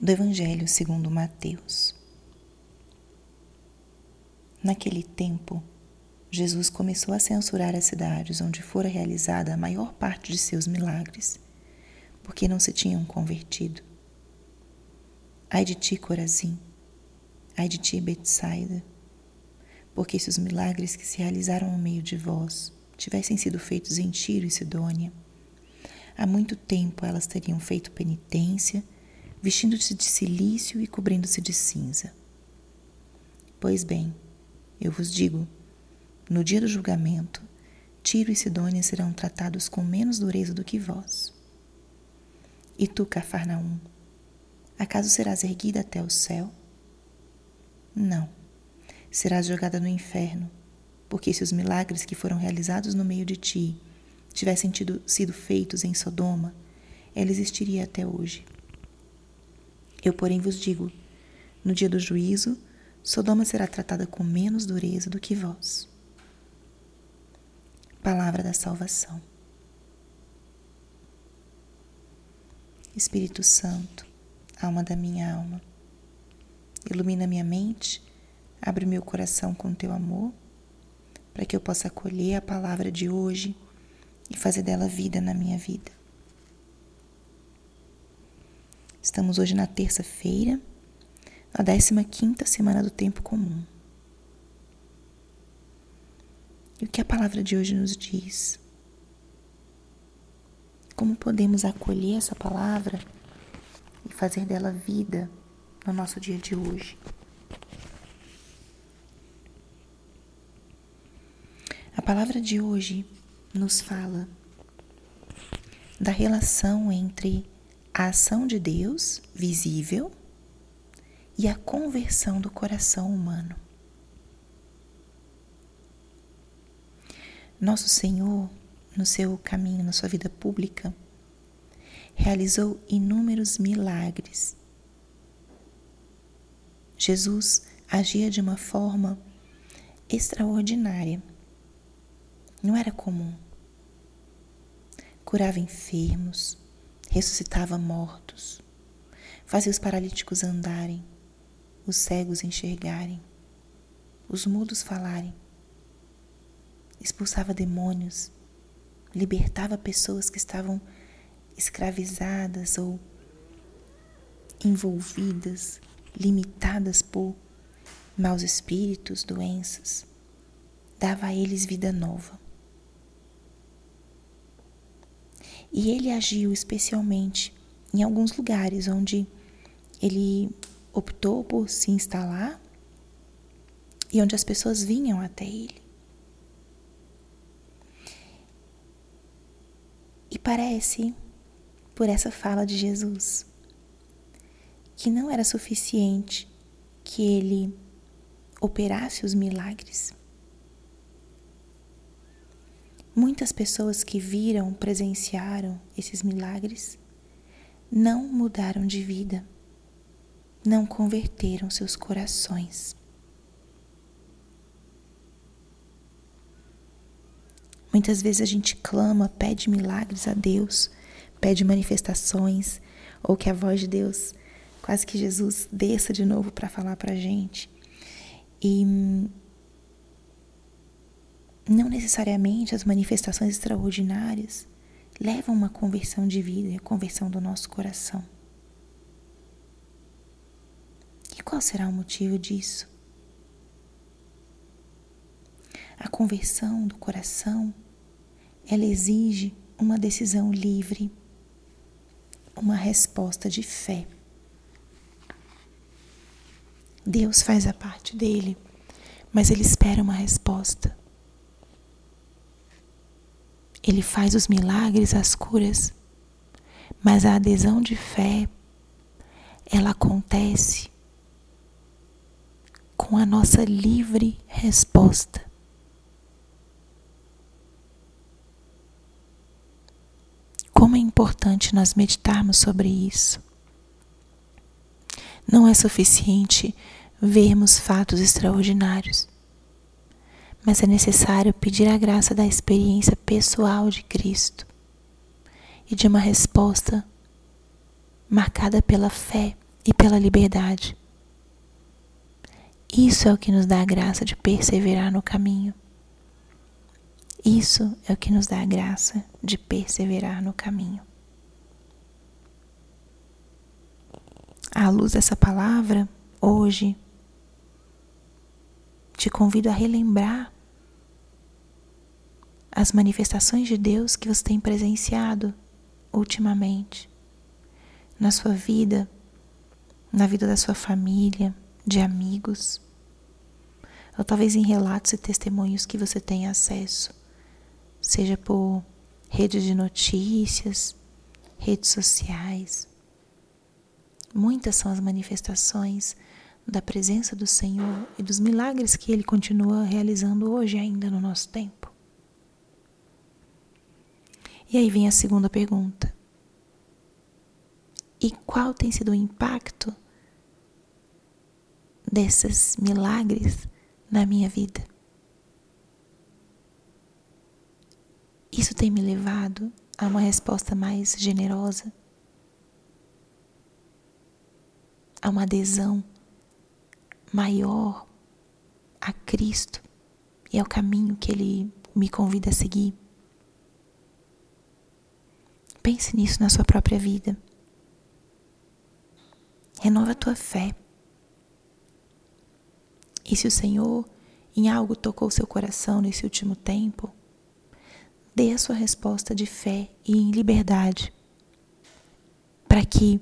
do Evangelho segundo Mateus. Naquele tempo, Jesus começou a censurar as cidades onde fora realizada a maior parte de seus milagres, porque não se tinham convertido. Ai de ti, Corazim! Ai de ti, Betsaida! Porque se os milagres que se realizaram no meio de vós tivessem sido feitos em Tiro e Sidônia, há muito tempo elas teriam feito penitência vestindo-se de silício e cobrindo-se de cinza. Pois bem, eu vos digo, no dia do julgamento, Tiro e Sidônia serão tratados com menos dureza do que vós. E tu, Cafarnaum, acaso serás erguida até o céu? Não, serás jogada no inferno, porque se os milagres que foram realizados no meio de ti tivessem tido, sido feitos em Sodoma, ela existiria até hoje. Eu, porém, vos digo: no dia do juízo, Sodoma será tratada com menos dureza do que vós. Palavra da salvação. Espírito Santo, alma da minha alma, ilumina minha mente, abre meu coração com teu amor, para que eu possa acolher a palavra de hoje e fazer dela vida na minha vida. Estamos hoje na terça-feira, na 15 semana do tempo comum. E o que a palavra de hoje nos diz? Como podemos acolher essa palavra e fazer dela vida no nosso dia de hoje? A palavra de hoje nos fala da relação entre a ação de Deus visível e a conversão do coração humano. Nosso Senhor, no seu caminho, na sua vida pública, realizou inúmeros milagres. Jesus agia de uma forma extraordinária. Não era comum. Curava enfermos, ressuscitava mortos, fazia os paralíticos andarem, os cegos enxergarem, os mudos falarem, expulsava demônios, libertava pessoas que estavam escravizadas ou envolvidas, limitadas por maus espíritos, doenças, dava a eles vida nova. E ele agiu especialmente em alguns lugares onde ele optou por se instalar e onde as pessoas vinham até ele. E parece, por essa fala de Jesus, que não era suficiente que ele operasse os milagres. Muitas pessoas que viram, presenciaram esses milagres não mudaram de vida, não converteram seus corações. Muitas vezes a gente clama, pede milagres a Deus, pede manifestações, ou que a voz de Deus, quase que Jesus desça de novo para falar para a gente. E não necessariamente as manifestações extraordinárias levam uma conversão de vida a conversão do nosso coração. E qual será o motivo disso? A conversão do coração, ela exige uma decisão livre, uma resposta de fé. Deus faz a parte dele, mas ele espera uma resposta. Ele faz os milagres, as curas, mas a adesão de fé, ela acontece com a nossa livre resposta. Como é importante nós meditarmos sobre isso. Não é suficiente vermos fatos extraordinários mas é necessário pedir a graça da experiência pessoal de Cristo e de uma resposta marcada pela fé e pela liberdade. Isso é o que nos dá a graça de perseverar no caminho. Isso é o que nos dá a graça de perseverar no caminho. À luz dessa palavra, hoje, te convido a relembrar as manifestações de Deus que você tem presenciado ultimamente na sua vida, na vida da sua família, de amigos, ou talvez em relatos e testemunhos que você tem acesso, seja por redes de notícias, redes sociais. Muitas são as manifestações da presença do Senhor e dos milagres que Ele continua realizando hoje ainda no nosso tempo. E aí vem a segunda pergunta. E qual tem sido o impacto desses milagres na minha vida? Isso tem me levado a uma resposta mais generosa, a uma adesão maior a Cristo e ao caminho que Ele me convida a seguir. Pense nisso na sua própria vida. Renova a tua fé. E se o Senhor em algo tocou seu coração nesse último tempo, dê a sua resposta de fé e em liberdade, para que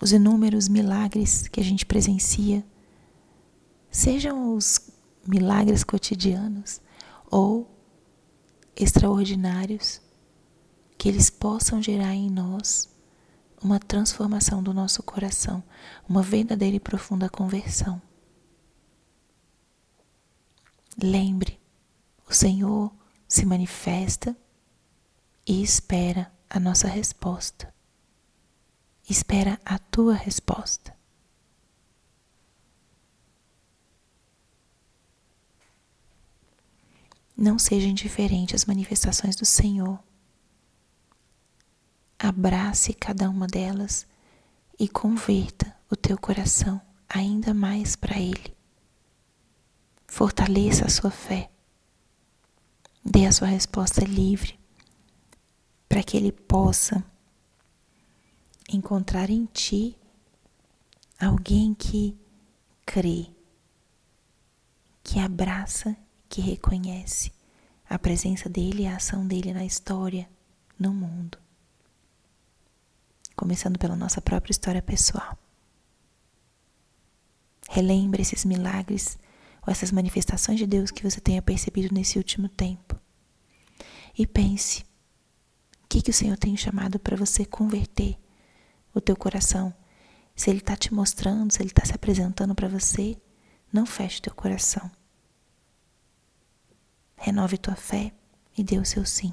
os inúmeros milagres que a gente presencia sejam os milagres cotidianos ou extraordinários que eles possam gerar em nós uma transformação do nosso coração, uma verdadeira e profunda conversão. Lembre, o Senhor se manifesta e espera a nossa resposta. Espera a tua resposta. Não seja indiferente às manifestações do Senhor abrace cada uma delas e converta o teu coração ainda mais para Ele. Fortaleça a sua fé. Dê a sua resposta livre para que Ele possa encontrar em ti alguém que crê, que abraça, que reconhece a presença dele e a ação dele na história, no mundo começando pela nossa própria história pessoal. Relembre esses milagres ou essas manifestações de Deus que você tenha percebido nesse último tempo. E pense: o que, que o Senhor tem chamado para você converter o teu coração? Se Ele está te mostrando, se Ele está se apresentando para você, não feche teu coração. Renove tua fé e dê o seu sim.